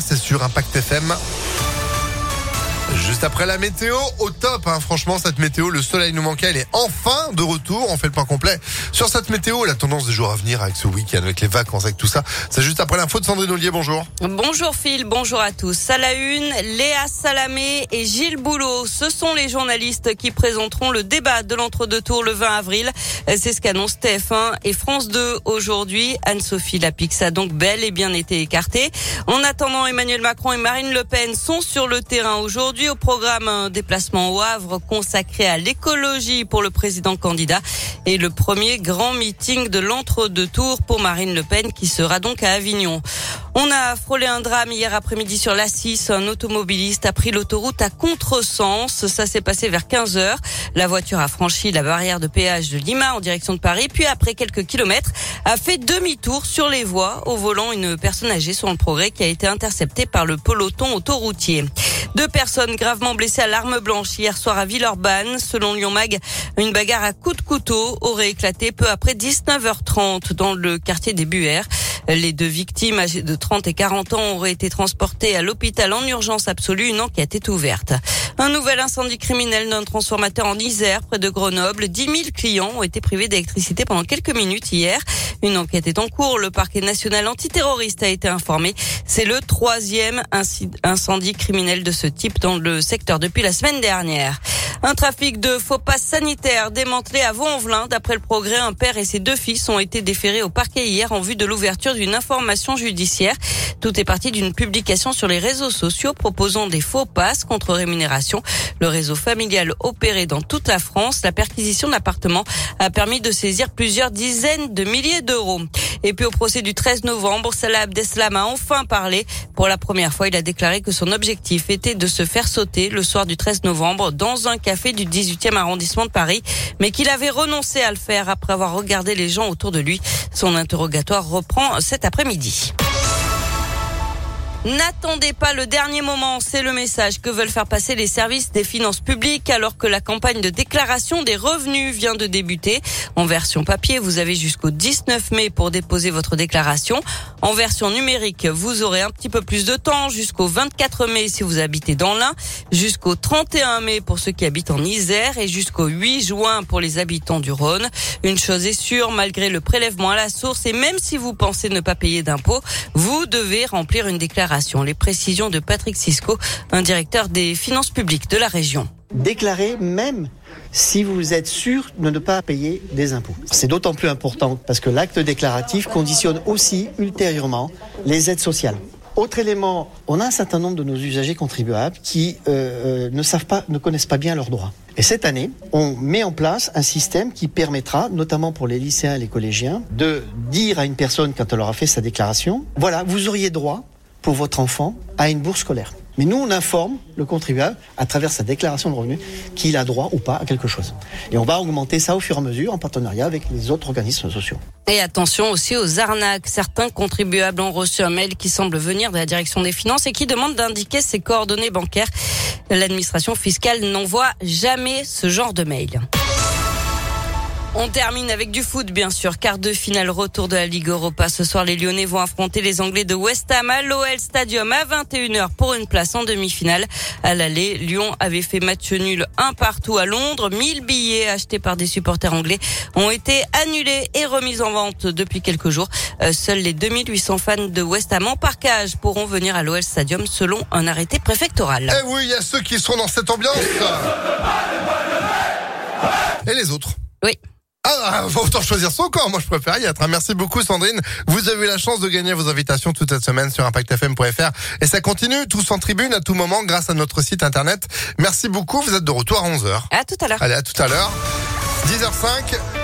c'est sur Impact FM. Juste après la météo, au top, hein. franchement, cette météo, le soleil nous manquait, elle est enfin de retour. On fait le point complet sur cette météo, la tendance des jours à venir avec ce week-end, avec les vacances, avec tout ça. C'est juste après l'info de Sandrine Ollier, bonjour. Bonjour Phil, bonjour à tous. À la une, Léa Salamé et Gilles Boulot, ce sont les journalistes qui présenteront le débat de l'entre-deux tours le 20 avril. C'est ce qu'annonce TF1 et France 2 aujourd'hui. Anne-Sophie Lapix a donc bel et bien été écartée. En attendant, Emmanuel Macron et Marine Le Pen sont sur le terrain aujourd'hui au programme un déplacement au Havre consacré à l'écologie pour le président candidat et le premier grand meeting de l'entre-deux tours pour Marine Le Pen qui sera donc à Avignon. On a frôlé un drame hier après-midi sur la 6. Un automobiliste a pris l'autoroute à contresens. Ça s'est passé vers 15 heures. La voiture a franchi la barrière de péage de Lima en direction de Paris, puis après quelques kilomètres, a fait demi-tour sur les voies au volant une personne âgée sur le progrès qui a été interceptée par le peloton autoroutier. Deux personnes gravement blessées à l'arme blanche hier soir à Villeurbanne. Selon Lyon Mag, une bagarre à coups de couteau aurait éclaté peu après 19h30 dans le quartier des Buères. Les deux victimes âgées de 30 et 40 ans auraient été transportées à l'hôpital en urgence absolue. Une enquête est ouverte. Un nouvel incendie criminel d'un transformateur en Isère, près de Grenoble. 10 000 clients ont été privés d'électricité pendant quelques minutes hier. Une enquête est en cours. Le parquet national antiterroriste a été informé. C'est le troisième incendie criminel de ce type dans le secteur depuis la semaine dernière. Un trafic de faux passes sanitaires démantelé à Vaux-en-Velin. D'après le progrès, un père et ses deux fils ont été déférés au parquet hier en vue de l'ouverture d'une information judiciaire. Tout est parti d'une publication sur les réseaux sociaux proposant des faux passes contre rémunération. Le réseau familial opéré dans toute la France, la perquisition d'appartements a permis de saisir plusieurs dizaines de milliers d'euros. Et puis au procès du 13 novembre, Salah Abdeslam a enfin parlé. Pour la première fois, il a déclaré que son objectif était de se faire sauter le soir du 13 novembre dans un café du 18e arrondissement de Paris, mais qu'il avait renoncé à le faire après avoir regardé les gens autour de lui. Son interrogatoire reprend cet après-midi. N'attendez pas le dernier moment, c'est le message que veulent faire passer les services des finances publiques alors que la campagne de déclaration des revenus vient de débuter. En version papier, vous avez jusqu'au 19 mai pour déposer votre déclaration. En version numérique, vous aurez un petit peu plus de temps jusqu'au 24 mai si vous habitez dans l'Ain, jusqu'au 31 mai pour ceux qui habitent en Isère et jusqu'au 8 juin pour les habitants du Rhône. Une chose est sûre, malgré le prélèvement à la source et même si vous pensez ne pas payer d'impôts, vous devez remplir une déclaration les précisions de Patrick Cisco, un directeur des finances publiques de la région. Déclarer même si vous êtes sûr de ne pas payer des impôts. C'est d'autant plus important parce que l'acte déclaratif conditionne aussi ultérieurement les aides sociales. Autre élément, on a un certain nombre de nos usagers contribuables qui euh, euh, ne savent pas, ne connaissent pas bien leurs droits. Et cette année, on met en place un système qui permettra, notamment pour les lycéens et les collégiens, de dire à une personne quand elle aura fait sa déclaration, voilà, vous auriez droit pour votre enfant à une bourse scolaire. Mais nous, on informe le contribuable à travers sa déclaration de revenus qu'il a droit ou pas à quelque chose. Et on va augmenter ça au fur et à mesure en partenariat avec les autres organismes sociaux. Et attention aussi aux arnaques. Certains contribuables ont reçu un mail qui semble venir de la direction des finances et qui demande d'indiquer ses coordonnées bancaires. L'administration fiscale n'envoie jamais ce genre de mail. On termine avec du foot, bien sûr. Quart de finale retour de la Ligue Europa. Ce soir, les Lyonnais vont affronter les Anglais de West Ham à l'OL Stadium à 21h pour une place en demi-finale. À l'aller, Lyon avait fait match nul un partout à Londres. 1000 billets achetés par des supporters anglais ont été annulés et remis en vente depuis quelques jours. Euh, seuls les 2800 fans de West Ham en parcage pourront venir à l'OL Stadium selon un arrêté préfectoral. Eh oui, il y a ceux qui sont dans cette ambiance. Et les autres. Oui. Ah, autant choisir son camp. Moi, je préfère y être. Merci beaucoup, Sandrine. Vous avez eu la chance de gagner vos invitations toute cette semaine sur ImpactFM.fr. Et ça continue, tous en tribune à tout moment grâce à notre site internet. Merci beaucoup. Vous êtes de retour à 11h. À tout à l'heure. Allez, à tout à l'heure. 10h05.